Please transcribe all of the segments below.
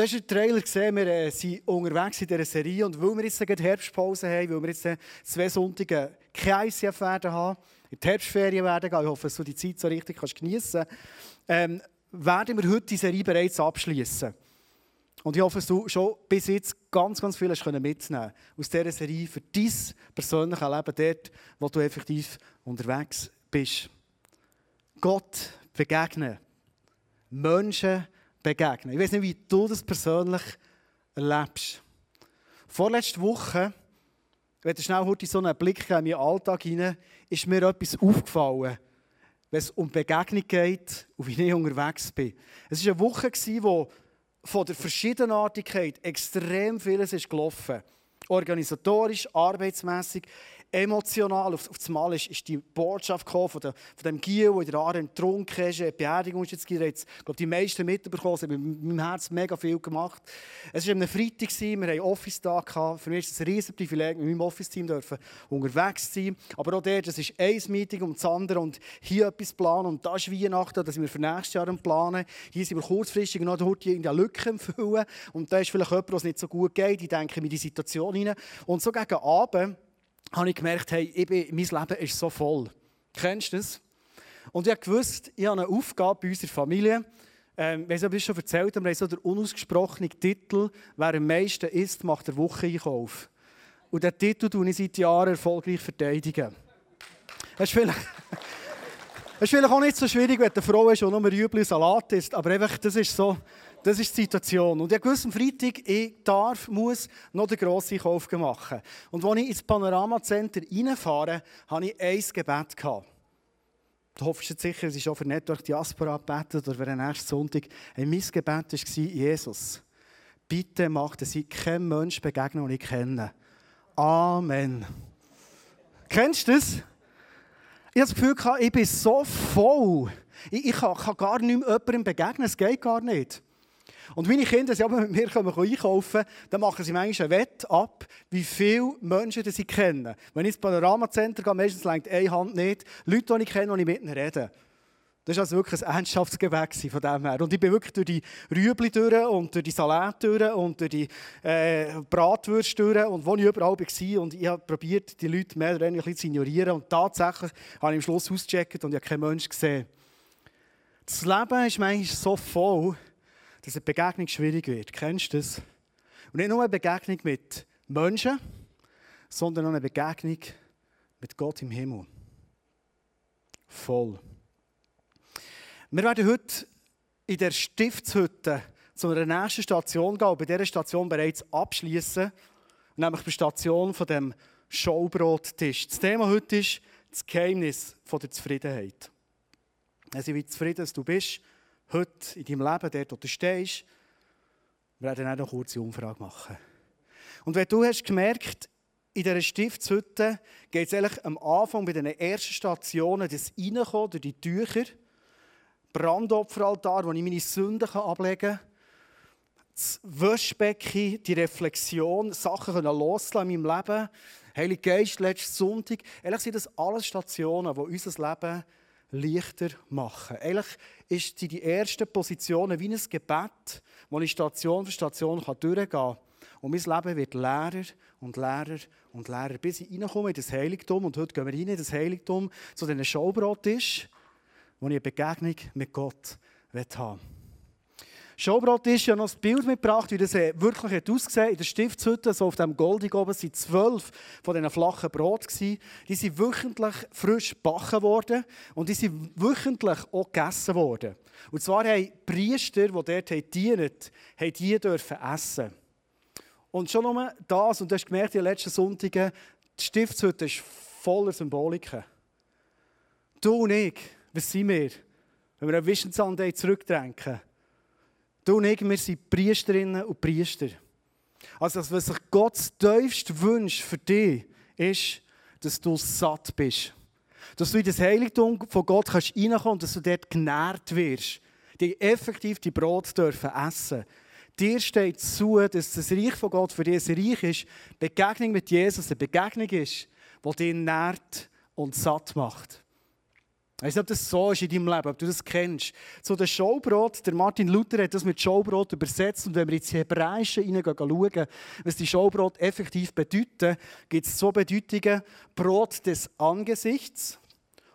Du hast den Trailer gesehen, wir äh, sind unterwegs in dieser Serie und weil wir jetzt die Herbstpause haben, weil wir jetzt zwei Sonntage kein ICF werden haben, in die Herbstferien werden gehen, ich hoffe, dass du die Zeit so richtig kannst geniessen kannst, ähm, werden wir heute die Serie bereits abschließen. Und ich hoffe, dass du schon bis jetzt ganz, ganz viel hast mitnehmen aus dieser Serie für dein persönliches Leben, dort, wo du effektiv unterwegs bist. Gott begegnen. Menschen begegnen. Ich weiß nicht, wie du das persönlich erlebst. Vorletzte Woche, wenn du schnell heute so einen Blick in meinen Alltag hinein, ist mir etwas aufgefallen, wenn es um Begegnung geht und wie ich unterwegs bin. Es war eine Woche, wo von der Verschiedenartigkeit extrem vieles ist gelaufen. Organisatorisch, arbeitsmässig, emotional. Auf, auf das Mal ist, ist die Botschaft gekommen von, der, von dem Giel, der in der Aare getrunken ist. Eine Beerdigung ist jetzt jetzt, ich glaube, die meisten mitbekommen. Es hat mit meinem Herz mega viel gemacht. Es war am Freitag, wir hatten Office-Tag. Für mich ist es ein riesiges Privileg, mit meinem Office-Team unterwegs zu sein. Aber auch der, das ist ein Meeting um das andere und hier etwas planen. Und das ist Weihnachten, das sind wir für nächstes Jahr planen. Hier sind wir kurzfristig noch dort in der Lücke füllen. Und da ist vielleicht jemand, was nicht so gut geht. Ich denke in die Situation hinein. Und so gegen Abend habe ich gemerkt, hey, ich bin, mein Leben ist so voll. Kennst du das? Und ich wusste, ich habe eine Aufgabe bei unserer Familie. Ähm, ich weiß nicht, ob schon erzählt wir haben so den unausgesprochenen Titel, wer am meisten isst, macht der Wocheneinkauf. Und diesen Titel tue ich seit Jahren erfolgreich verteidigen. Das ist vielleicht... Es ist vielleicht auch nicht so schwierig, wenn eine Frau ist und nur Rüebli Salat isst, aber einfach, das ist so, das ist die Situation. Und ich wusste am Freitag, ich darf, muss noch den grossen Kauf machen. Und als ich ins Panorama-Center reinfahre, hatte ich ein Gebet. Du hoffst jetzt sicher, es ist auch für durch Diaspora gebetet oder für den nächsten Sonntag. Hey, mein Gebet war, Jesus, bitte mach, dass ich keinem Menschen begegne, den ich kenne. Amen. Kennst du das? Ich habe das Gefühl, ich bin so voll. Ich, kann, gar jemandem begegnen, es geht gar nicht. Und meine Kinder, sie mit mir kommen einkaufen, dann machen sie manchmal ein Wett ab, wie viele Menschen sie kennen. Wenn ich ins Panorama-Center gehe, meistens längt eine Hand nicht. Leute, die ich kenne, die ich mit ihnen rede. Das war also wirklich ein Ernsthaftsgebet von dem her. Und ich bin wirklich durch die Rüebli durch und durch die Salat durch und durch die äh, Bratwürste durch und wo ich überall war. Und ich habe probiert, die Leute mehr oder weniger zu ignorieren. Und tatsächlich habe ich am Schluss ausgecheckt und ich habe keinen Menschen gesehen. Das Leben ist manchmal so voll, dass eine Begegnung schwierig wird. Kennst du das? Und nicht nur eine Begegnung mit Menschen, sondern auch eine Begegnung mit Gott im Himmel. Voll. Wir werden heute in der Stiftshütte zu einer nächsten Station gehen und bei dieser Station bereits abschließen, nämlich bei der Station von dem Showbrottisch. Das Thema heute ist das Geheimnis der Zufriedenheit. Also wie zufrieden du bist, heute in deinem Leben, dort wo du stehst, wir werden auch noch eine kurze Umfrage machen. Und wenn du hast gemerkt, in dieser Stiftshütte geht es eigentlich am Anfang bei den ersten Stationen das Reinkommen durch die Tücher, Brandopferaltar, wo ich meine Sünden ablegen kann, das Waschbecken, die Reflexion, Sachen loslassen in meinem Leben, Heilige Geist, letzten Sonntag. Eigentlich sind das alles Stationen, die unser Leben leichter machen. Eigentlich ist die ersten Positionen wie ein Gebet, wo ich Station für Station durchgehen kann. Und mein Leben wird leerer und leerer und leerer, bis ich reinkomme in das Heiligtum. Und heute gehen wir rein in das Heiligtum, zu diesem Schaubrottisch, wo ich eine Begegnung mit Gott haben will. Showbrot ist ja noch das Bild mitgebracht, wie das äh, wirklich hat In der Stiftshütte, so auf dem Goldig oben, waren zwölf von diesen flachen Brot. Die sind wöchentlich frisch gebacken worden und die sind wöchentlich auch gegessen worden. Und zwar haben die Priester, die dort dienen, die dürfen essen. Und schon nur das, und du hast gemerkt in den letzten Sonntagen, die Stiftshütte ist voller Symboliken. Du und ich, was sind wir? Wenn wir an Vision Sunday zurückdenken, Du und ich, wir sind Priesterinnen und Priester. Also, was sich Gott tiefst wünscht für dich, ist, dass du satt bist. Dass du in das Heiligtum von Gott kannst reinkommen und dass du dort genährt wirst. Die effektiv die Brot dürfen essen. Dir steht zu, dass das Reich von Gott für dich ein Reich ist, Begegnung mit Jesus eine Begegnung ist, die dich nährt und satt macht. Ich weiß nicht, ob das so ist in deinem Leben, ob du das kennst. So das Showbrot, der Martin Luther hat das mit Showbrot übersetzt. Und wenn wir ins Hebräische hineinschauen, was die Showbrot effektiv bedeuten, gibt es so Bedeutungen: Brot des Angesichts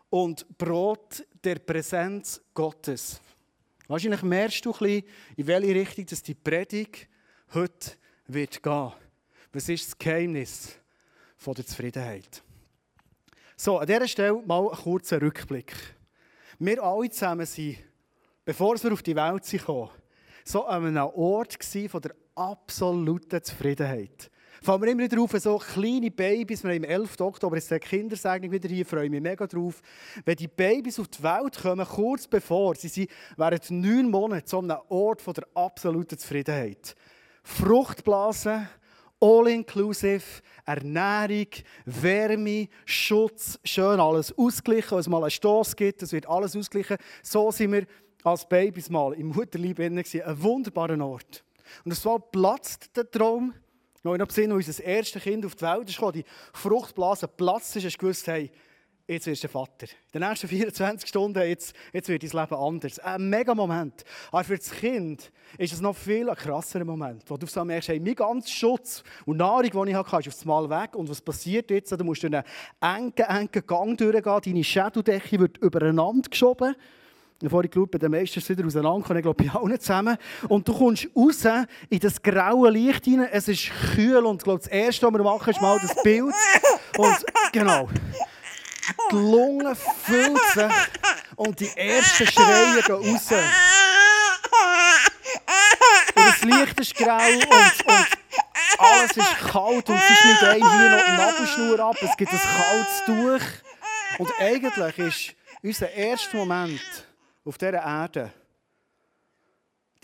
und Brot der Präsenz Gottes. Wahrscheinlich merkst du ein bisschen, in welche Richtung dass die Predigt heute wird gehen. Was ist das Geheimnis von der Zufriedenheit? So, an dieser Stelle mal ein kurzer Rückblick. Wir alle zusammen sind, bevor wir auf die Welt kamen, so an einem Ort von der absoluten Zufriedenheit. Fangen wir immer drauf, so kleine Babys, wir haben am 11. Oktober ist der Kindersegnung wieder hier, freue mich mega drauf. Wenn die Babys auf die Welt kommen, kurz bevor, sie sind während neun Monaten so einem Ort von der absoluten Zufriedenheit. Fruchtblasen, all-inclusive, Ernährung, Wärme, Schutz, schön alles ausgeglichen. Wenn es mal einen Stoss gibt, es wird alles ausgeglichen. So sind wir als Babys mal im Mutterleib Ein wunderbarer Ort. Und es war platzt der Traum. Noch in Sinn, als unser erstes Kind auf die Welt kam, die Fruchtblase platzt ist, hast du gewusst, hey, jetzt wirst du Vater. In den nächsten 24 Stunden, jetzt, jetzt wird dein Leben anders. Ein mega Moment. Aber für das Kind ist es noch viel ein krasserer Moment, wo du so merkst, hey, mein ganzer Schutz und Nahrung, die ich hatte, ist auf einmal weg. Und was passiert jetzt? Du musst durch einen engen, engen Gang durchgehen, deine Schädeldecke wird übereinander geschoben. Ich geschaut bei den meisten ist wieder auseinandergekommen, ich glaube bei allen zusammen. Und du kommst raus in das graue Licht hinein, es ist kühl und ich glaube, das Erste, was wir machen, ist mal das Bild. Und genau die Lunge füllt sich und die ersten Schreie gehen raus. Und das Licht ist grau und, und alles ist kalt und sie schneidet einem hier noch die Nabelschnur ab. Es gibt ein kaltes Tuch. Und eigentlich ist unser erster Moment auf dieser Erde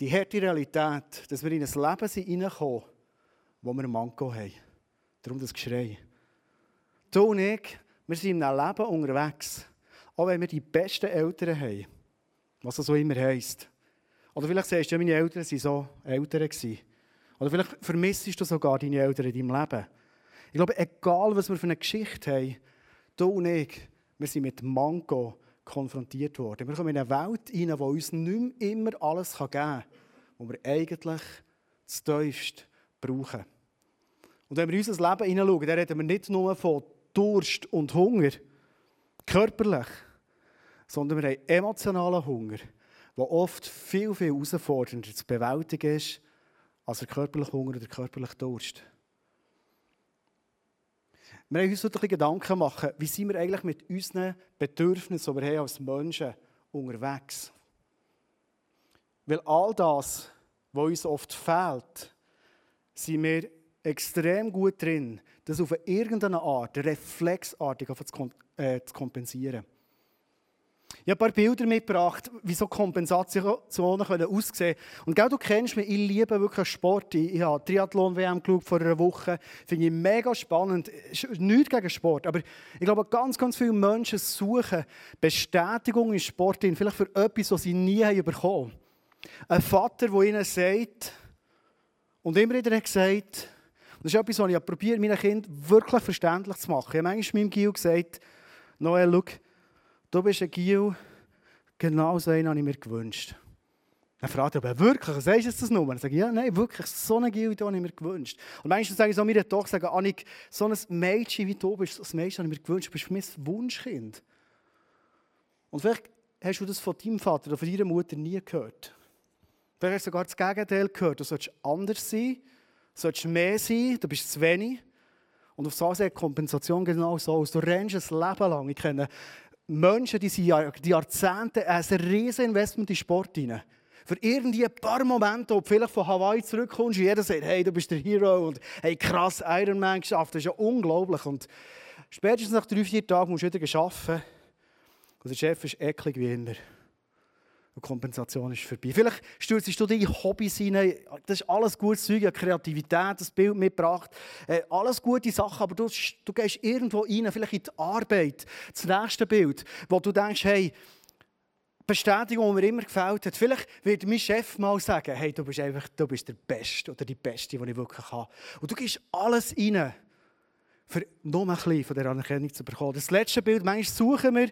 die harte Realität, dass wir in ein Leben sind reinkommen, wo wir einen Manko haben. Darum das Geschrei. Du und ich, wir sind in einem Leben unterwegs. Auch wenn wir die besten Eltern haben. Was das so immer heisst. Oder vielleicht sagst du, meine Eltern waren so Eltern. Oder vielleicht vermisst du sogar deine Eltern in deinem Leben. Ich glaube, egal was wir für eine Geschichte haben, du und ich, wir sind mit Mango konfrontiert worden. Wir kommen in eine Welt rein, die uns nicht mehr immer alles geben kann, was wir eigentlich tiefst brauchen. Und wenn wir in unser Leben hineinschauen, dann reden wir nicht nur von Durst und Hunger, körperlich, sondern wir haben emotionalen Hunger, der oft viel, viel herausfordernder zu bewältigen ist, als der körperliche Hunger oder der körperliche Durst. Wir haben uns heute ein Gedanken machen, wie sind wir eigentlich mit unseren Bedürfnissen, die wir haben als Menschen, unterwegs. Weil all das, was uns oft fehlt, sind wir extrem gut drin, das auf irgendeine Art, reflexartig äh, zu kompensieren. Ich habe ein paar Bilder mitgebracht, wie so Kompensationen können aussehen können. Und du kennst mich, ich liebe wirklich Sport. Ich habe Triathlon-WM vor einer Woche. Finde ich mega spannend. Nichts gegen Sport. Aber ich glaube, ganz, ganz viele Menschen suchen Bestätigung in Sport, vielleicht für etwas, was sie nie bekommen haben. Ein Vater, der ihnen sagt, und immer wieder hat das ist etwas, was ich probiere, meinen Kindern wirklich verständlich zu machen. Ich habe manchmal meinem Gil gesagt, Noel, schau, du bist ein Gil, genau so einen habe ich mir gewünscht. Dann fragt er, aber wirklich, was heißt das nur? Dann sage ich, ja, nein, wirklich, so einen Gil habe ich mir gewünscht. Und manchmal sage ich so meiner Tochter, sage, Annik, so ein Mädchen wie du bist, so ein Mädchen habe ich mir gewünscht, du bist für mich ein Wunschkind. Und vielleicht hast du das von deinem Vater oder von deiner Mutter nie gehört. Vielleicht hast du sogar das Gegenteil gehört, du sollst anders sein, solltest mehr sein, du bist zu wenig. Und auf so sieht Kompensation genau so aus. Du rennst ein Leben lang. Ich kenne Menschen, die sind die Jahrzehnte ein riesiges Investment in Sport rein. Für irgendwie ein paar Momente, ob vielleicht von Hawaii zurückkommst und jeder sagt, hey, du bist der Hero und hey, krass, Ironman geschafft. Das ist ja unglaublich. Und spätestens nach drei, vier Tagen musst du wieder arbeiten. Und der Chef ist eklig wie immer. Und Kompensation ist vorbei. Vielleicht stürzst du deine Hobbys rein. Das ist alles gutes Zeug, Kreativität, das Bild mitgebracht. Äh, alles gute Sachen, aber du, du gehst irgendwo rein, vielleicht in die Arbeit. Das nächste Bild, wo du denkst, hey, Bestätigung, die mir immer gefällt hat. Vielleicht wird mein Chef mal sagen, hey, du bist einfach du bist der Beste oder die Beste, die ich wirklich habe. Und du gehst alles rein, für noch ein bisschen von der Anerkennung zu bekommen. Das letzte Bild, manchmal suchen wir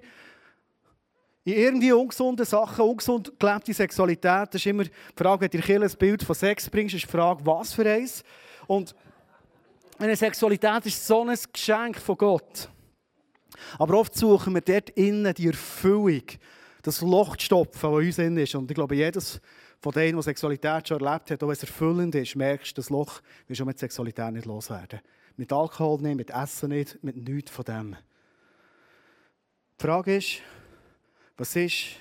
in irgendwie ungesunden Sachen, ungesund gelebte Sexualität. Das ist immer die Frage, wenn du ein Bild von Sex bringst, ist die Frage, was für eins. Und eine Sexualität ist so ein Geschenk von Gott. Aber oft suchen wir dort innen die Erfüllung, das Loch zu stopfen, das uns innen ist. Und ich glaube, jedes von denen, der Sexualität schon erlebt hat, auch wenn es erfüllend ist, merkst du, das Loch will schon mit Sexualität nicht loswerden. Mit Alkohol nicht, mit Essen nicht, mit nichts von dem. Die Frage ist, was ist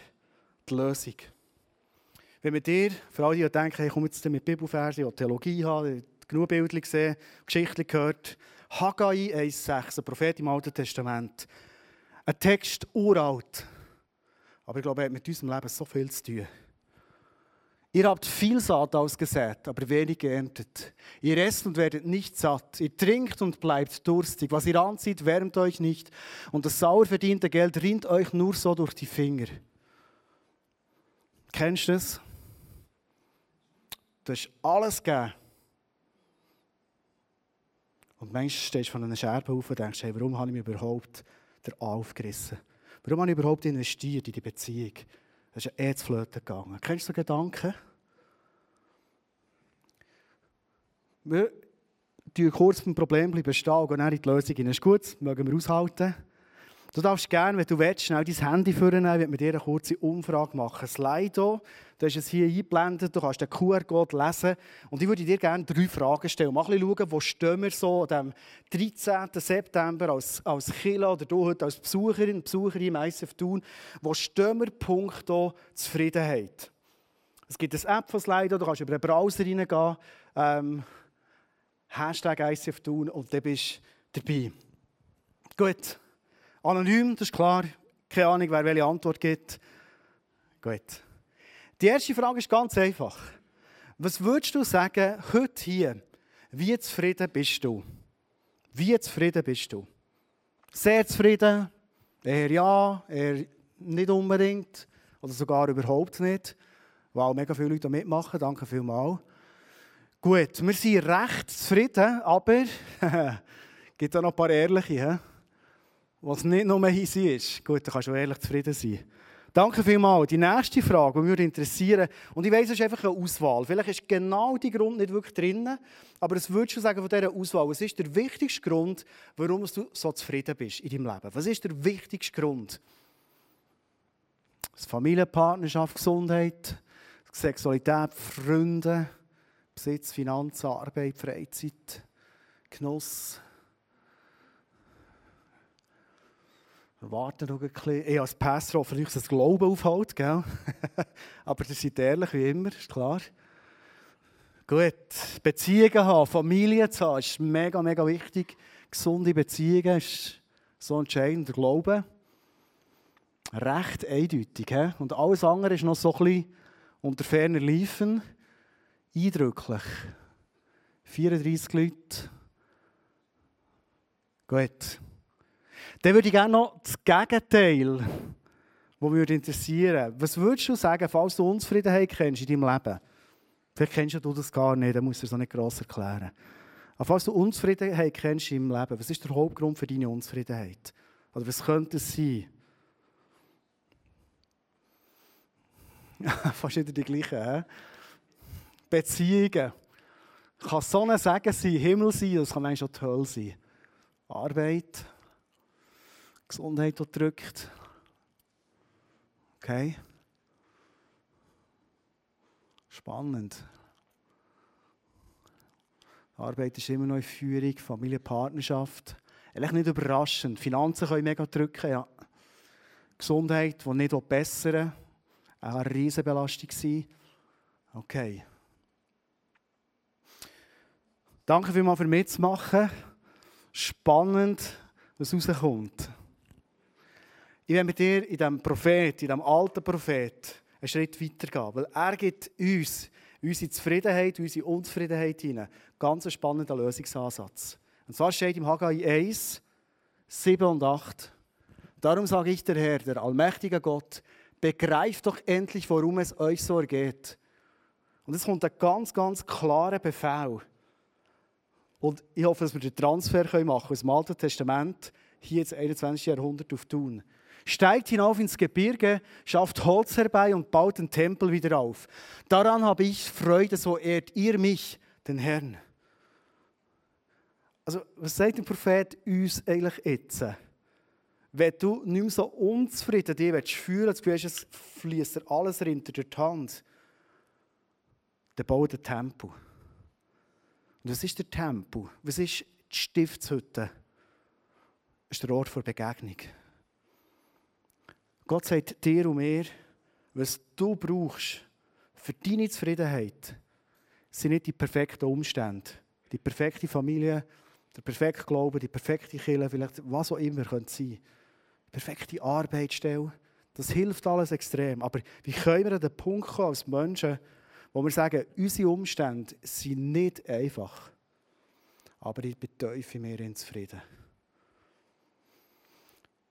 die Lösung? Wenn wir dir, für alle, die denken, ich komme jetzt mit Bibelversen, die Theologie haben, genug Bilder gesehen, Geschichten gehört, Haggai 1,6, ein Prophet im Alten Testament. Ein Text uralt. Aber ich glaube, er hat mit unserem Leben so viel zu tun. Ihr habt viel Saat ausgesät, aber wenig geerntet. Ihr esst und werdet nicht satt. Ihr trinkt und bleibt durstig. Was ihr anzieht, wärmt euch nicht. Und das sauer verdiente Geld rinnt euch nur so durch die Finger. Kennst du das? Du hast alles gegeben. Und manchmal stehst du von einer Scherbe auf und denkst, hey, warum habe ich mir überhaupt aufgerissen? Warum habe ich überhaupt investiert in die Beziehung? Das ist eh zu Flöten gegangen. Kennst du so Gedanken? Wir bleiben kurz beim Problem bleiben stehen und gehen in die Lösung Das Ist gut, mögen wir aushalten. Du darfst gerne, wenn du willst, schnell dein Handy vornehmen, wenn wir dir eine kurze Umfrage machen. Slido, du hast es hier eingeblendet, du kannst den QR-Code lesen. Und ich würde dir gerne drei Fragen stellen. Mal ein schauen, wo stehen wir so am 13. September als, als Killer oder du heute als Besucherin, Besucherin im ICF Thun. Wo stehen wir punkto Zufriedenheit? Es gibt eine App von Slido, du kannst über den Browser reingehen, ähm, Hashtag ICF Thun und dann bist du dabei. Gut. Anonym, das ist klar. Keine Ahnung, wer welche Antwort gibt. Gut. Die erste Frage ist ganz einfach. Was würdest du sagen, heute hier, wie zufrieden bist du? Wie zufrieden bist du? Sehr zufrieden? Eher ja, eher nicht unbedingt oder sogar überhaupt nicht. Wow, mega viele Leute mitmachen, danke vielmals. Gut, wir sind recht zufrieden, aber es gibt auch noch ein paar ehrliche. He? Was nicht nur easy ist. Gut, dann kannst du ehrlich zufrieden sein. Danke vielmals. Die nächste Frage, die mich interessieren, und ich weiss, es ist einfach eine Auswahl. Vielleicht ist genau die Grund nicht wirklich drin, aber es würdest du sagen von dieser Auswahl, was ist der wichtigste Grund, warum du so zufrieden bist in deinem Leben? Was ist der wichtigste Grund? Das Familienpartnerschaft, Gesundheit, Sexualität, Freunde, Besitz, Finanzen, Arbeit, Freizeit, Genuss, warten noch ein bisschen. Ich als Pastor hoffe, dass das Glauben aufhält, gell? Aber ihr seid ehrlich wie immer, ist klar. Gut, Beziehungen haben, Familie zu haben, ist mega, mega wichtig. Gesunde Beziehungen ist so entscheidend, der Glaube. Recht eindeutig. He? Und alles andere ist noch so ein bisschen unter ferner Liefen. Eindrücklich. 34 Leute. Gut. Dann würde ich gerne noch das Gegenteil, das mich interessieren Was würdest du sagen, falls du Unzufriedenheit kennst in deinem Leben? Vielleicht kennst du das gar nicht, dann musst du es nicht gross erklären. Aber falls du Unzufriedenheit kennst deinem Leben, was ist der Hauptgrund für deine Unzufriedenheit? Oder was könnte es sein? Fast wieder die gleichen. He? Beziehungen. Kann Sonne sagen sein, Himmel sein, das kann eigentlich auch die Hölle sein. Arbeit. Gesundheit, die drückt. Okay. Spannend. Arbeit ist immer noch in Führung, Familienpartnerschaft. Eigentlich nicht überraschend. Finanzen können mega drücken, ja. Gesundheit, die nicht bessern auch eine Riesenbelastung sein. Okay. Danke vielmals für mitzumachen. Spannend, was rauskommt. Ich will mit dir in diesem Prophet, in diesem alten Prophet, einen Schritt weitergehen. Weil er gibt uns, unsere Zufriedenheit, unsere Unzufriedenheit hinein, ganz spannenden Lösungsansatz. Und zwar steht im Haggai 1, 7 und 8. Darum sage ich der Herr, der allmächtige Gott, begreift doch endlich, worum es euch so ergeht. Und es kommt ein ganz, ganz klarer Befehl. Und ich hoffe, dass wir den Transfer machen können aus dem Alten Testament hier ins 21. Jahrhundert auf tun. Steigt hinauf ins Gebirge, schafft Holz herbei und baut den Tempel wieder auf. Daran habe ich Freude, so ehrt ihr mich, den Herrn. Also, was sagt der Prophet uns eigentlich jetzt? Wenn du nicht mehr so unzufrieden dich willst, fühlen willst, du es fließt alles durch die Hand, dann bau den Tempel. Und was ist der Tempel? Was ist die Stiftshütte? Das ist der Ort der Begegnung. Gott sagt dir und mir, was du brauchst für deine Zufriedenheit, sind nicht die perfekten Umstände, die perfekte Familie, der perfekte Glaube, die perfekte Kirche, vielleicht was auch immer könnte sein. Die perfekte Arbeitsstelle. Das hilft alles extrem. Aber wie können wir an den Punkt kommen als Menschen, wo wir sagen, unsere Umstände sind nicht einfach, aber ich bin tief in mir zufrieden.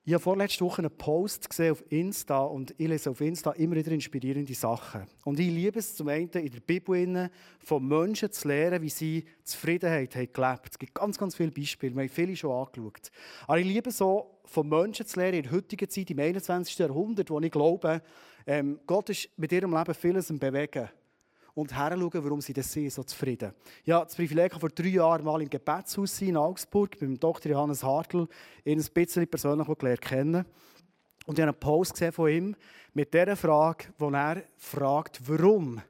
Ich habe vorletzte Woche einen Post gesehen auf Insta und ich lese auf Insta immer wieder inspirierende Sachen. Und ich liebe es zum einen in der Bibel von Menschen zu lernen, wie sie Zufriedenheit haben gelebt. Es gibt ganz, ganz viele Beispiele, wir haben viele schon angeschaut. Aber ich liebe es so, von Menschen zu lernen in der heutigen Zeit, im 21. Jahrhundert, wo ich glaube, ähm, Gott ist mit ihrem Leben vieles im Bewegen und herschauen, warum sie das sind, so zufrieden. Ja, das Privileg vor drei Jahren mal im Gebetshaus in Augsburg beim Dr. Johannes Hartl, ihn ein bisschen persönlich gelernt kennen. Und ich habe einen Post gesehen von ihm mit der Frage, wo er fragt, warum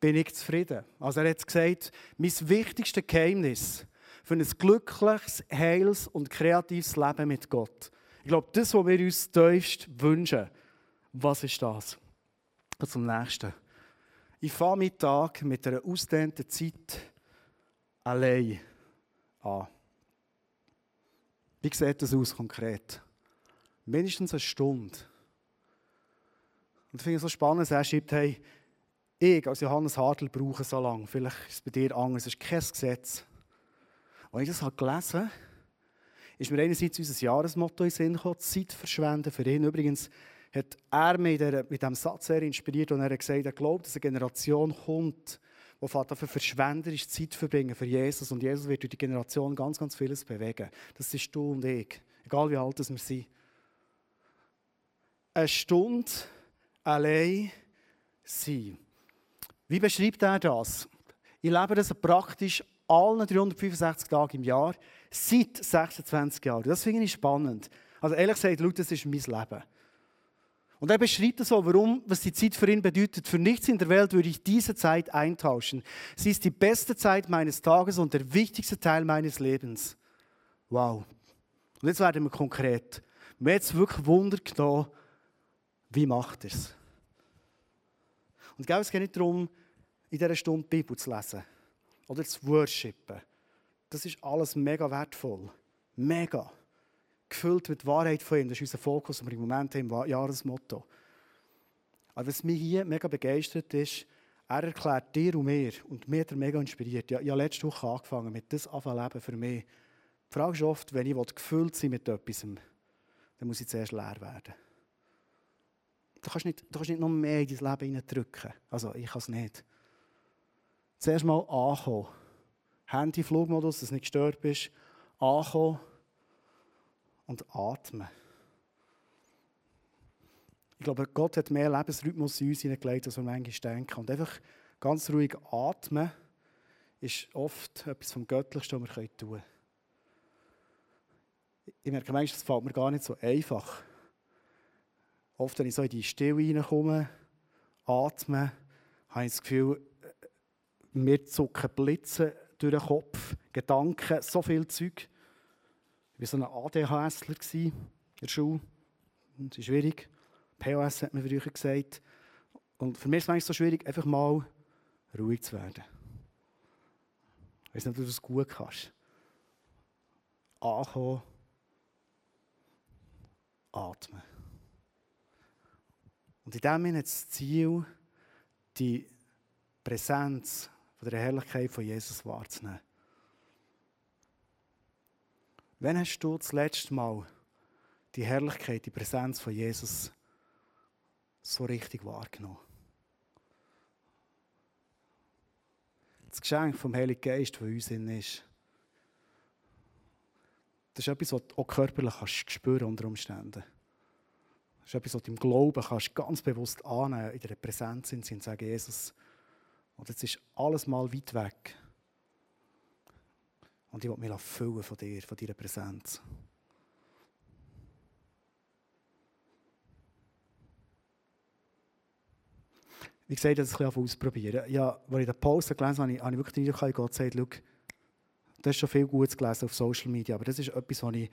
bin ich zufrieden? Also er hat gesagt, mein wichtigstes Geheimnis für ein glückliches, heils und kreatives Leben mit Gott. Ich glaube, das, was wir uns tiefst wünschen, was ist das? Und zum Nächsten. Ich fange meinen Tag mit einer ausdehnten Zeit allein an. Wie sieht das aus konkret? Mindestens eine Stunde. Und ich finde es so spannend, er schreibt, hey, ich als Johannes Hartl brauche so lange. Vielleicht ist es bei dir anders, es ist kein Gesetz. Als ich das habe gelesen habe, ist mir einerseits unser Jahresmotto in den Sinn gekommen, Zeit verschwenden für ihn. Übrigens, hat er mich mit diesem Satz sehr inspiriert und er hat gesagt, er glaubt, dass eine Generation kommt, die dafür verschwenderisch Zeit verbringen für Jesus und Jesus wird durch die Generation ganz, ganz vieles bewegen. Das ist du und ich, egal wie alt wir sind. Eine Stunde allein sein. Wie beschreibt er das? Ich lebe das praktisch allen 365 Tagen im Jahr, seit 26 Jahren. Das finde ich spannend. Also ehrlich gesagt, das ist mein Leben. Und er beschreibt es so, warum, was die Zeit für ihn bedeutet. Für nichts in der Welt würde ich diese Zeit eintauschen. Sie ist die beste Zeit meines Tages und der wichtigste Teil meines Lebens. Wow. Und jetzt werden wir konkret. Mir jetzt wirklich Wunder genommen, wie macht er es? Und es geht nicht darum, in dieser Stunde die Bibel zu lesen oder zu worshipen. Das ist alles mega wertvoll. Mega gefüllt mit Wahrheit von ihm. Das ist unser Fokus, den wir im Moment haben, im Jahresmotto. Aber was mich hier mega begeistert ist, er erklärt dir und mir, und mir hat er mega inspiriert. Ich, habe letzte Woche angefangen, mit das leben für mich. Die Frage ist oft, wenn ich gefüllt sein mit etwas, dann muss ich zuerst leer werden. Du kannst nicht, du kannst nicht noch mehr in dein Leben hineindrücken. Also, ich kann es nicht. Zuerst mal ankommen. Handy, Flugmodus, dass du nicht gestört bist. Ankommen und atmen. Ich glaube, Gott hat mehr Lebensrhythmus in uns hineingelegt, als wir manchmal denken. Und einfach ganz ruhig atmen ist oft etwas vom Göttlichsten, was wir tun können. Ich merke manchmal, das fällt mir gar nicht so einfach. Oft, wenn ich so in die Stille hineinkomme, atme, habe ich das Gefühl, mir zucken Blitze durch den Kopf, Gedanken, so viel Zeug. War so ein ADHSler in der Schule. Das ist schwierig. POS hat man früher gesagt. Und für mich ist es so schwierig, einfach mal ruhig zu werden. Ich weiß nicht, ob du das gut kannst. Ankommen, atmen. Und in dem Sinne das Ziel, die Präsenz von der Herrlichkeit von Jesus wahrzunehmen. Wann hast du das letzte Mal die Herrlichkeit, die Präsenz von Jesus so richtig wahrgenommen? Das Geschenk vom Heiligen Geist, das in uns ist, das ist etwas, was du auch körperlich kannst spüren unter Umständen. Das ist etwas, was du im Glauben kannst ganz bewusst annehmen, in der Präsenz sind und sagen, Jesus, und jetzt ist alles mal weit weg. Und ich will mich füllen von dir, von deiner Präsenz. Wie gesagt, das ein bisschen ausprobieren. Ja, als ich den Post gelesen habe, habe ich wirklich den Eindruck, Gott sagt, schau, du hast schon viel Gutes gelesen auf Social Media, aber das ist etwas, was ich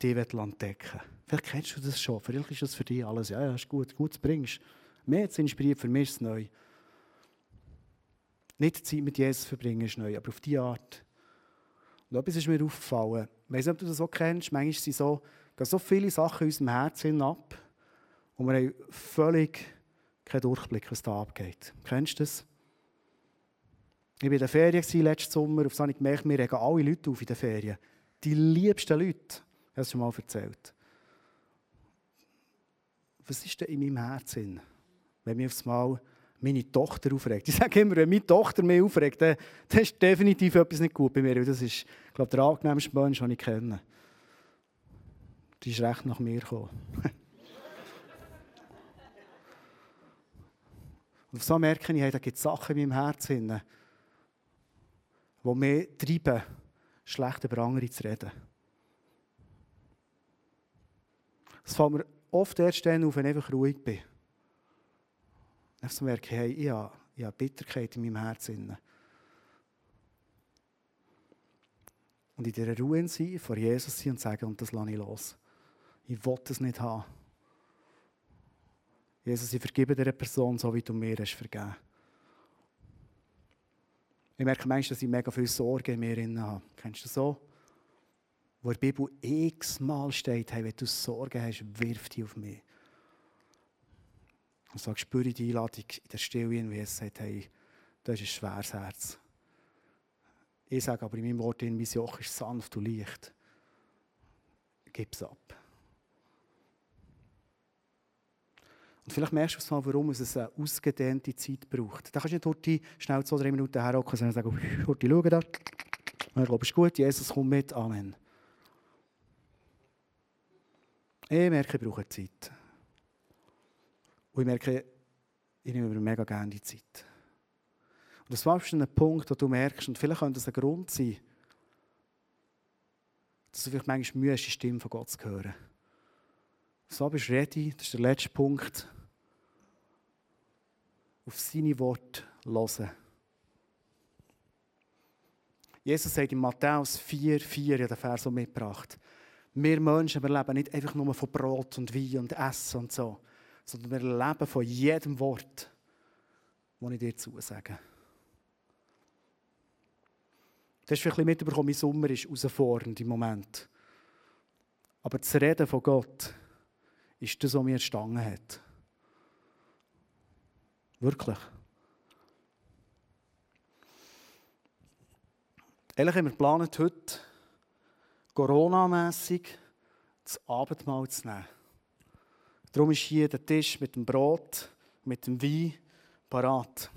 dir entdecken will. Vielleicht kennst du das schon, vielleicht ist das für dich alles, ja, ja, ist gut, gut bringst. Mir jetzt inspiriert, für mich ist es neu. Nicht Zeit mit Jesus verbringen ist neu, aber auf diese Art. Und etwas ist mir aufgefallen. Ich weiß nicht, ob du das so kennst. Manchmal sind so, gehen so viele Sachen in unserem Herzen ab und wir haben völlig keinen Durchblick, was da abgeht. Kennst du das? Ich war in der Ferien letzten Sommer. Auf das habe ich gemerkt, wir regen alle Leute auf in den Ferien. Die liebsten Leute. Ich habe es schon mal erzählt. Was ist denn in meinem Herzen, wenn mich aufs Mal meine Tochter aufregt. Ich sage immer, wenn meine Tochter mich aufregt, dann, dann ist definitiv etwas nicht gut bei mir. Das ist, glaube, der angenehmste Mensch, den ich kenne. Die ist recht nach mir gekommen. Und so merke ich, da gibt es Sachen in meinem Herzen, die mich treiben, schlecht über andere zu reden. Es fällt mir oft erst dann auf, wenn ich einfach ruhig bin. Einfach zu merken, hey, ich habe, ich habe Bitterkeit in meinem Herzen. Und in dieser Ruhe sein, vor Jesus sein und sagen, und das lasse ich los. Ich will das nicht haben. Jesus, ich vergebe dieser Person so, wie du mir hast vergeben. Ich merke manchmal, dass ich mega viel Sorge in mir habe. Kennst du das so? Wo in der Bibel x-mal steht, hey, wenn du Sorgen hast, wirf die auf mich. Und so spüre ich die Einladung in der Stille, wie es sagt, hey, das ist ein schweres Herz. Ich sage aber in meinem Wort, mein Joch ist sanft und leicht. Gib es ab. Und vielleicht merkst du mal, warum es eine ausgedehnte Zeit braucht. Da kannst du nicht heute schnell zwei, drei Minuten herhocken und sagen, heute schau da. Ich glaube, es ist gut, Jesus kommt mit. Amen. Ich merke, ich brauche Zeit. Und ich merke, ich nehme mir mega gerne die Zeit. Und das war schon ein Punkt, wo du merkst, und vielleicht könnte das ein Grund sein, dass du vielleicht manchmal Mühe hast, die Stimme von Gott zu hören. So bist du ready, das ist der letzte Punkt, auf seine Worte hören. Jesus sagt in Matthäus 4, 4, ja, den Vers so mitgebracht. Wir Menschen, wir leben nicht einfach nur von Brot und Wein und Essen und so sondern wir leben von jedem Wort, das ich dir zusage. Das ist vielleicht mitbekommen, mein Sommer ist herausfordernd im Moment. Aber das Reden von Gott ist das, was mir erstangen hat. Wirklich. Ehrlich wir geplant, heute Corona-mässig das Abendmahl zu nehmen. Darum ist hier der Tisch mit dem Brot, mit dem Wein parat.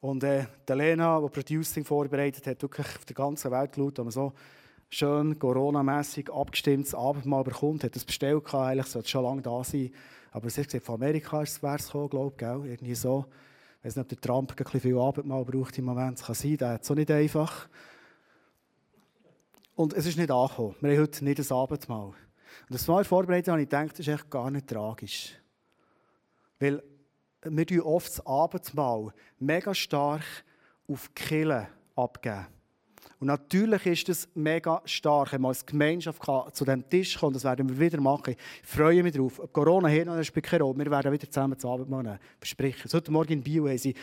Und äh, die Lena, die Producing vorbereitet hat, wirklich auf der ganzen Welt geschaut, wo man so schön Corona-mässig abgestimmtes Abendmahl bekommt. Hat das bestellt, eigentlich sollte es schon lange da sein. Aber sie hat gesagt, von Amerika wäre es gekommen, glaube ich, irgendwie so. Ich weiß nicht, ob der Trump ein bisschen viel Abendmahl braucht im Moment. Das kann sein, der hat es so nicht einfach. Und es ist nicht angekommen. Wir haben heute nicht ein Abendmahl. Und das Mal vorbereitet habe ich gedacht, das ist echt gar nicht tragisch. Weil wir oft das Abendmahl mega stark auf die Kille abgeben. Und natürlich ist es mega stark, wenn man als Gemeinschaft zu diesem Tisch kommt. Das werden wir wieder machen. Ich freue mich darauf. Corona hier noch spielt keine Rolle. Wir werden wieder zusammen das Abendmahl nehmen. Versprechen. Heute Morgen in Bio haben sie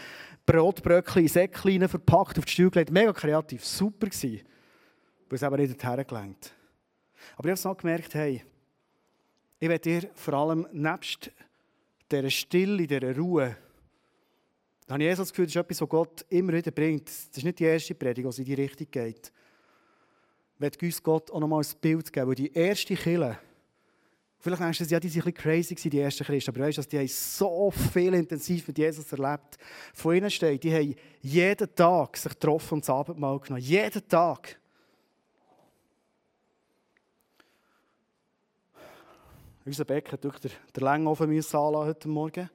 Brotbröckchen in Säckchen verpackt, auf die Stuhl gelegt. Mega kreativ. Super gewesen. Weil es aber nicht dorthin gelenkt. Aber ich habe so gemerkt, hey, ich werde dir vor allem nebst dieser Stille, dieser Ruhe, da habe ich das Gefühl, das ist etwas, was Gott immer wieder bringt. Das ist nicht die erste Predigt, die in die Richtung geht. Ich werde uns Gott auch nochmal ein Bild geben, weil die erste Kille, vielleicht denkst du, ja, die waren ein bisschen crazy, die ersten Christen, aber weißt du, die haben so viel intensiv mit Jesus erlebt. Von ihnen steht, die haben jeden Tag sich getroffen und das Abendmahl genommen. Jeden Tag. Unser Becken hat durch den Längofen anlassen heute Morgen.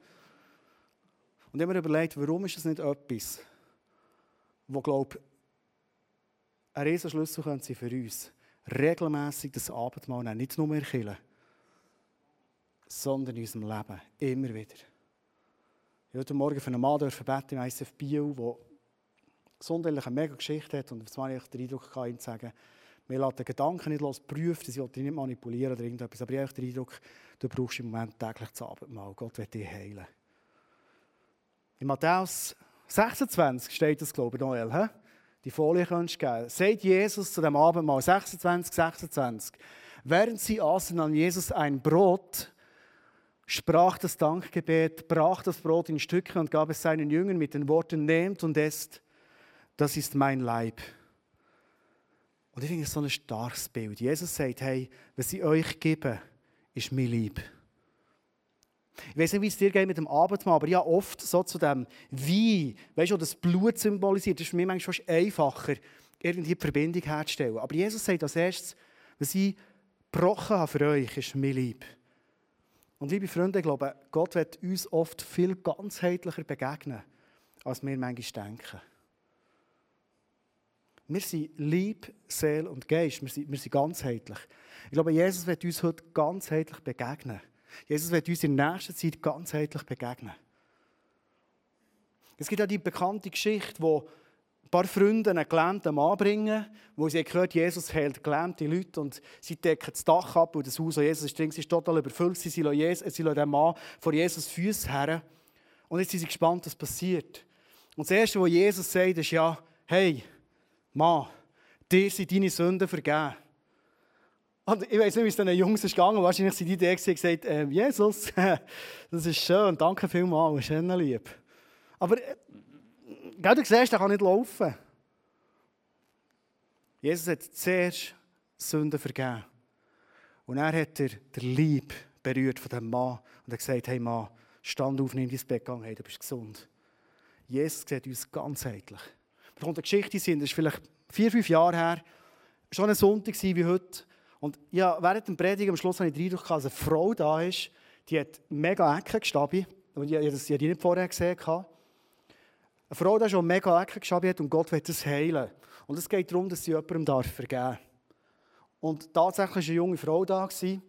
Und ich habe mir überlegt, warum ist das nicht etwas, wo, glaube ein Riesenschlüssel könnte sein für uns. Regelmässig das Abendmahl nehmen, nicht nur mehr killen, sondern in unserem Leben, immer wieder. Ich heute Morgen für einen Mann beten im ICF Bio, der gesundheitlich eine mega Geschichte hat und auf einmal ich den Eindruck ihm zu sagen, mir lässt den Gedanken nicht los, prüft, sie wollte nicht manipulieren oder irgendetwas, aber ich habe den Eindruck, du brauchst im Moment täglich das Abendmahl. Gott wird dich heilen. In Matthäus 26 steht das, glaube ich, Noel. He? Die Folie könntest du geben. Sagt Jesus zu dem Abendmahl, 26, 26. Während sie aßen an Jesus ein Brot, sprach das Dankgebet, brach das Brot in Stücke und gab es seinen Jüngern mit den Worten, nehmt und esst, das ist mein Leib. Und ich finde es so ein starkes Bild. Jesus sagt, hey, was ich euch gebe, ist mein Lieb. Ich weiß nicht, wie es dir geht mit dem Abendmahl, aber ja oft so zu dem Wein, weißt du, das Blut symbolisiert, ist für mich manchmal fast einfacher, irgendwie die Verbindung herzustellen. Aber Jesus sagt als erstes, was ich gebrochen habe für euch, ist mein Lieb. Und liebe Freunde, ich glaube, Gott wird uns oft viel ganzheitlicher begegnen, als wir manchmal denken. Wir sind Lieb, Seele und Geist. Wir sind, wir sind ganzheitlich. Ich glaube, Jesus wird uns heute ganzheitlich begegnen. Jesus wird uns in nächster Zeit ganzheitlich begegnen. Es gibt auch die bekannte Geschichte, wo ein paar Freunde einen gelähmten Mann bringen, wo sie gehört Jesus heilt gelähmte Leute und sie decken das Dach ab und das Haus, wo Jesus ist drin, ist total überfüllt. Sie lassen den Mann vor Jesus Füße her und jetzt sind sie gespannt, was passiert. Und das Erste, was Jesus sagt, ist ja, hey, Mann, dir sind deine Sünden vergeben. Und ich weiß nicht, wie es den Jungs ist gegangen. Wahrscheinlich sind die Idee gesagt, äh, Jesus, das ist schön, danke vielmals, schön lieb. Aber äh, du siehst, der kann nicht laufen. Jesus hat zuerst Sünden vergeben. Und er hat er den Lieb berührt von dem Mann und hat gesagt, hey Mann, stand auf, nimm dein Bett, gang, hey, du bist gesund. Jesus sieht uns ganzheitlich. Da kommt eine Geschichte sind, das ist vielleicht vier, fünf Jahre her, schon ein Sonntag wie heute. Und ja, während dem Predigen am Schluss habe ich dass eine Frau da ist, die hat mega Ecken gestabi. Und ich, das, ich die nicht vorher gesehen. Eine Frau, die schon mega Ecken gestabi hat und Gott will das heilen. Und es geht darum, dass sie jemandem darf vergeben darf. Und tatsächlich war eine junge Frau da. Gewesen,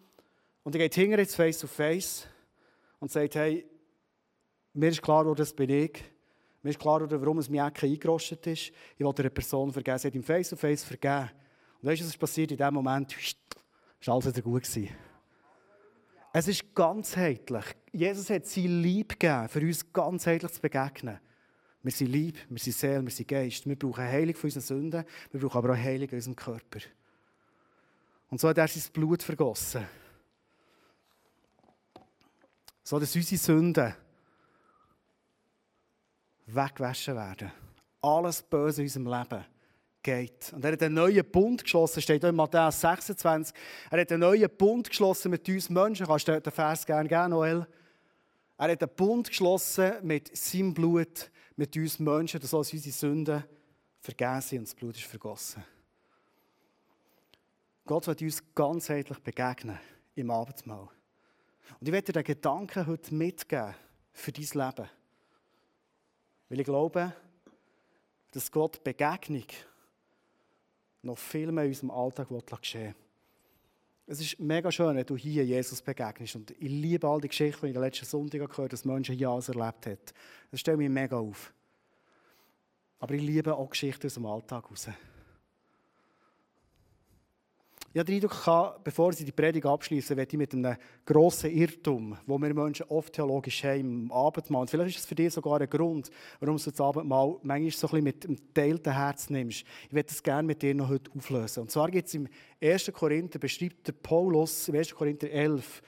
und die geht hinterher jetzt face to face und sagt, hey, mir ist klar, wo das bin ich. Mir ist klar, warum es mir Ecke eingerostet ist. Ich wollte einer Person vergeben. Sie hat ihm face to face vergeben. Und weißt du, was ist passiert in dem Moment? War alles wieder gut. Es ist ganzheitlich. Jesus hat sein Lieb gegeben, für uns ganzheitlich zu begegnen. Wir sind Lieb, wir sind Seele, wir sind Geist. Wir brauchen Heilung für unsere Sünden, wir brauchen aber auch Heilung in unserem Körper. Und so hat er sein Blut vergossen. So dass unsere Sünden weggewaschen werden. Alles Böse in unserem Leben geht. Und er hat einen neuen Bund geschlossen, steht auch in Matthäus 26. Er hat einen neuen Bund geschlossen mit uns Menschen. Kannst du den Vers gerne geben, Noel? Er hat einen Bund geschlossen mit seinem Blut, mit uns Menschen, dass unsere Sünden vergeben sind und das Blut ist vergossen. Gott wird uns ganzheitlich begegnen im Abendmahl. Und ich werde dir den Gedanken heute mitgeben für dein Leben. Weil ich glaube, dass Gott Begegnung noch viel mehr in unserem Alltag geschehen will. Es ist mega schön, wenn du hier Jesus begegnest. Und ich liebe all die Geschichten, die ich in den letzten Sonntag gehört habe, dass Menschen hier alles erlebt haben. Das stellt mich mega auf. Aber ich liebe auch Geschichten aus dem Alltag heraus. Ich habe den Eindruck, bevor Sie die Predigt abschließen, werde ich mit einem grossen Irrtum, wo wir Menschen oft theologisch haben, im Abendmahl. Und vielleicht ist es für dich sogar ein Grund, warum du das Abendmahl manchmal so ein bisschen mit einem teilten Herz nimmst. Ich werde das gerne mit dir noch heute auflösen. Und zwar gibt es im 1. Korinther, beschreibt der Paulus im 1. Korinther 11,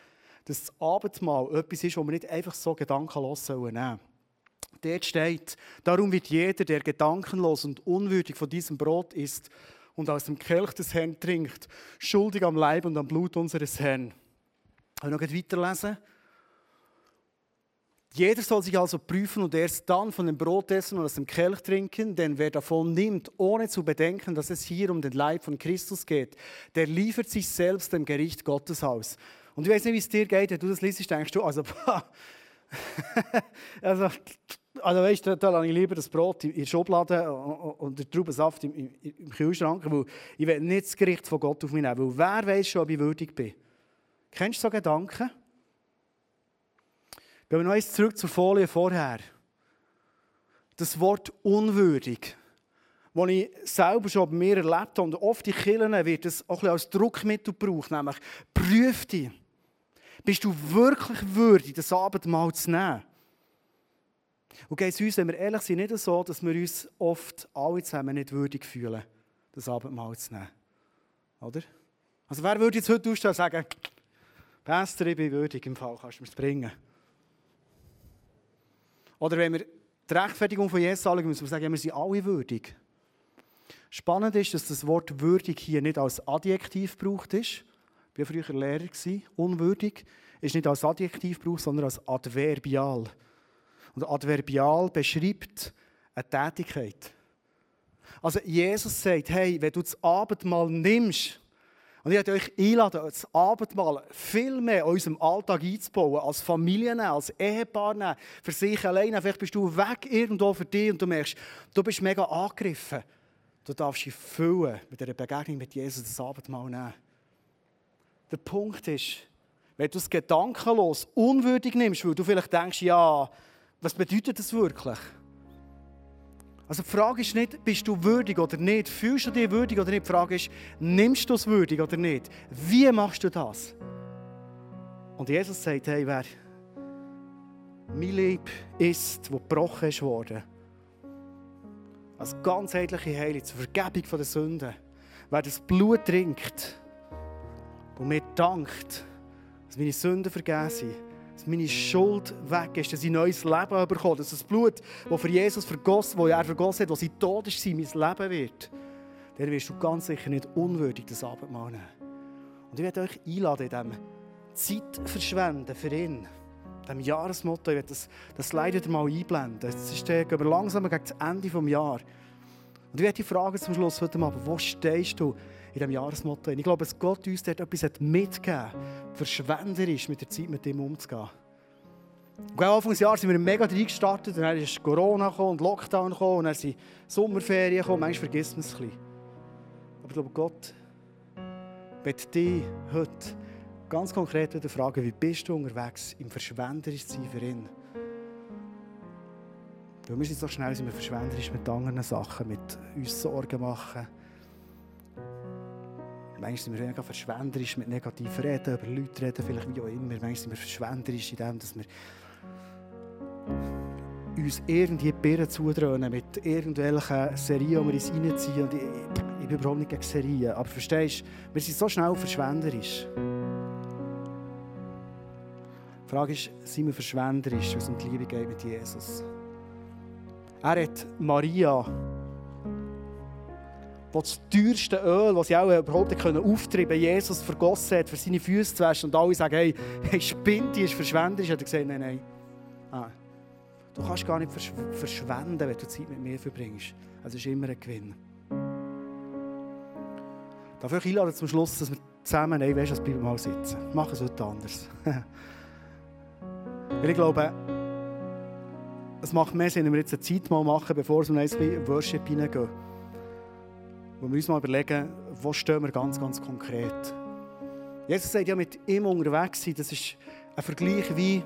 dass das Abendmahl etwas ist, das wir nicht einfach so gedankenlos nehmen sollen. Dort steht, darum wird jeder, der gedankenlos und unwürdig von diesem Brot isst, und aus dem Kelch des Herrn trinkt, schuldig am Leib und am Blut unseres Herrn. Ich noch weiterlesen. Jeder soll sich also prüfen und erst dann von dem Brot essen und aus dem Kelch trinken, denn wer davon nimmt, ohne zu bedenken, dass es hier um den Leib von Christus geht, der liefert sich selbst dem Gericht Gottes aus. Und ich weiß nicht, wie es dir geht, wenn du das liest, denkst du, also, also, also weißt du, da lasse ich lieber das Brot in der Schublade und den Traubensaft im, im, Kühlschrank, weil ich will nicht das Gericht von Gott auf mich nehmen, weil wer weiß schon, ob ich würdig bin. Kennst du so Gedanken? Wenn wir noch eins zurück zur Folie vorher. Das Wort unwürdig, das ich selber schon bei mir erlebt habe, und oft in Kirchen wird es auch ein als Druckmittel gebraucht, nämlich prüf dich. Bist du wirklich würdig, das Abendmahl zu nehmen? Und geht es uns, wenn wir ehrlich sind, nicht so, dass wir uns oft alle zusammen nicht würdig fühlen, das Abendmahl zu nehmen. Oder? Also wer würde jetzt heute aufstehen und sagen, Pastor, ich bin würdig im Fall, kannst du mir bringen? Oder wenn wir die Rechtfertigung von Jesus anschauen, müssen wir sagen, ja, wir sind alle würdig. Spannend ist, dass das Wort würdig hier nicht als Adjektiv gebraucht ist. Ich war früher Lehrer, unwürdig. Ist nicht als Adjektiv gebraucht, sondern als Adverbial. Und Adverbial beschreibt eine Tätigkeit. Also Jesus sagt, hey, wenn du das Abendmahl nimmst, und ich möchte euch einladen, das Abendmahl viel mehr in unserem Alltag einzubauen, als Familie nehmen, als Ehepaar nehmen, für sich alleine. Vielleicht bist du weg irgendwo für dich und du merkst, du bist mega angegriffen. Du darfst dich füllen mit einer Begegnung mit Jesus das Abendmahl nehmen. Der Punkt ist, wenn du es gedankenlos, unwürdig nimmst, weil du vielleicht denkst, ja, was bedeutet das wirklich? Also die Frage ist nicht, bist du würdig oder nicht? Fühlst du dich würdig oder nicht? Die Frage ist, nimmst du es würdig oder nicht? Wie machst du das? Und Jesus sagt, hey, wer mein Leib ist, wo gebrochen ist worden, als ganzheitliche Heilung zur Vergebung der Sünden, wer das Blut trinkt und mir dankt, dass meine Sünden vergeben sind, dass meine Schuld weg ist, dass ich neues Leben bekomme, dass das Blut, das für Jesus vergossen, das er vergossen hat, das in Tod ist, mein Leben wird, dann wirst du ganz sicher nicht unwürdig das Abendmahl nehmen. Und ich werde euch einladen, in diesem Zeit verschwenden für ihn, diesem Jahresmotto, ich werde das, das leider mal einblenden. Jetzt ist gehen wir langsam gegen das Ende des Jahres. Und ich werde die Frage zum Schluss heute Abend, wo stehst du in diesem Jahresmotto. Ich glaube, dass Gott uns dort etwas mitgegeben hat, verschwenderisch mit der Zeit mit ihm umzugehen. Und Anfang des Jahres sind wir mega reingestartet, dann ist Corona und Lockdown gekommen und dann sind Sommerferien gekommen. Manchmal vergisst man es ein bisschen. Aber ich glaube, Gott wird dich heute ganz konkret wieder fragen, wie bist du unterwegs im verschwenderisch sein für ihn? Weil wir sind so schnell, sind wir verschwenderisch mit anderen Sachen, mit uns Sorgen machen. Manchmal sind wir mega verschwenderisch mit negativen Reden, über Leute reden, vielleicht wie auch immer. Manchmal sind wir verschwenderisch in dem, dass wir uns irgendwie Birnen zudröhnen mit irgendwelchen Serien, die wir uns reinziehen. Und ich, ich, bin überhaupt nicht gegen Serien. Aber verstehst du, wir sind so schnell verschwenderisch. Die Frage ist, sind wir verschwenderisch, wenn es um die Liebe geht mit Jesus? Er hat Maria wo das teuerste Öl, das sie auch überhaupt können auftreiben Jesus vergossen hat, für seine Füße zu waschen. Und alle sagen, hey, hey spinnt, die ist verschwenderisch. Hat er gesagt, nein, nein. Ah, du kannst gar nicht versch verschwenden, wenn du Zeit mit mir verbringst. Es ist immer ein Gewinn. Darf ich einladen zum Schluss, dass wir zusammen, nein, weißt du, bleiben mal sitzen. Machen es heute anders. Weil ich glaube, es macht mehr Sinn, wenn wir jetzt eine Zeit mal machen, bevor wir in Worship hineingehen wo wir uns mal überlegen, wo stehen wir ganz, ganz konkret. Jesus sagt ja, mit ihm unterwegs sein, das ist ein Vergleich wie,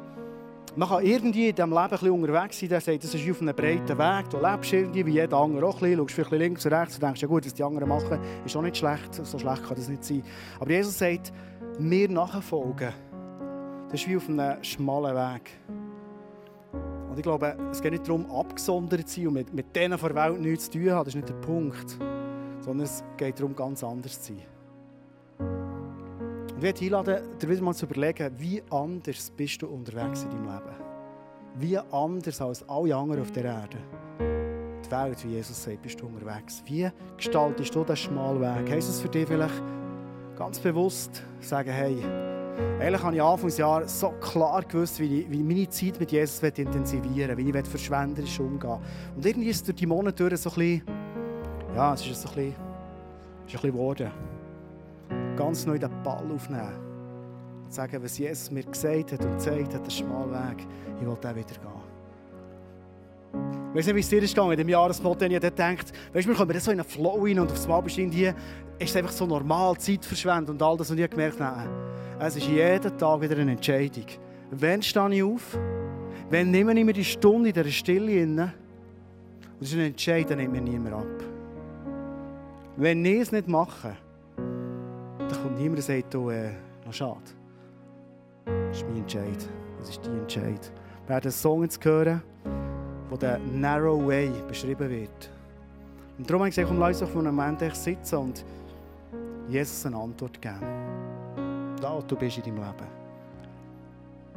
man kann irgendwie in diesem Leben ein bisschen unterwegs sein, der sagt, das ist auf einem breiten Weg, du lebst irgendwie wie jeder andere auch ein bisschen, schaust vielleicht links und rechts und denkst, ja gut, was die anderen machen, ist auch nicht schlecht, so schlecht kann das nicht sein. Aber Jesus sagt, mir nachfolgen, das ist wie auf einem schmalen Weg. Und ich glaube, es geht nicht darum, abgesondert zu sein und mit, mit denen vor der Welt nichts zu tun haben, das ist nicht der Punkt sondern es geht darum, ganz anders zu sein. Und ich möchte einladen, dir wieder mal zu überlegen, wie anders bist du unterwegs in deinem Leben? Wie anders als alle anderen auf der Erde? Die Welt, wie Jesus sagt, bist du unterwegs. Wie gestaltest du den schmalen Weg? Heißt es für dich vielleicht ganz bewusst sagen, hey, Ehrlich habe ich Anfang des Jahres so klar gewusst, wie ich, wie meine Zeit mit Jesus intensivieren will, wie ich verschwenderisch umgehen will. Und irgendwie ist es durch die Monate so ein bisschen ja, es ist ein bisschen, ist ein bisschen geworden. Ganz neu den Ball aufnehmen. sagen, was Jesus mir gesagt hat und gesagt hat, der schmale Weg, ich will da wieder gehen. Ich weiß nicht, wie es dir ist gegangen in dem Jahresmotto, ich gedacht, weißt du, wir kommen so in einen Flow rein und aufs Mal du hier, ist es einfach so normal, Zeit verschwendet und all das. Und ich habe gemerkt, nein, es ist jeden Tag wieder eine Entscheidung. Wann stehe ich auf? Wann nehme ich mir die Stunde in dieser Stille inne? Und das ist ein Entscheid, den nimmt mir niemand ab. Wenn ich es nicht mache, dann kommt niemand und sagt, oh, äh, noch schade. Das ist mein Entscheid. Das ist dein Entscheid. Wir werden einen Song hören, wo der Narrow Way beschrieben wird. Und darum habe ich gesagt, komm, lass uns auf einen Moment sitzen und Jesus eine Antwort geben. Da, du bist in deinem Leben.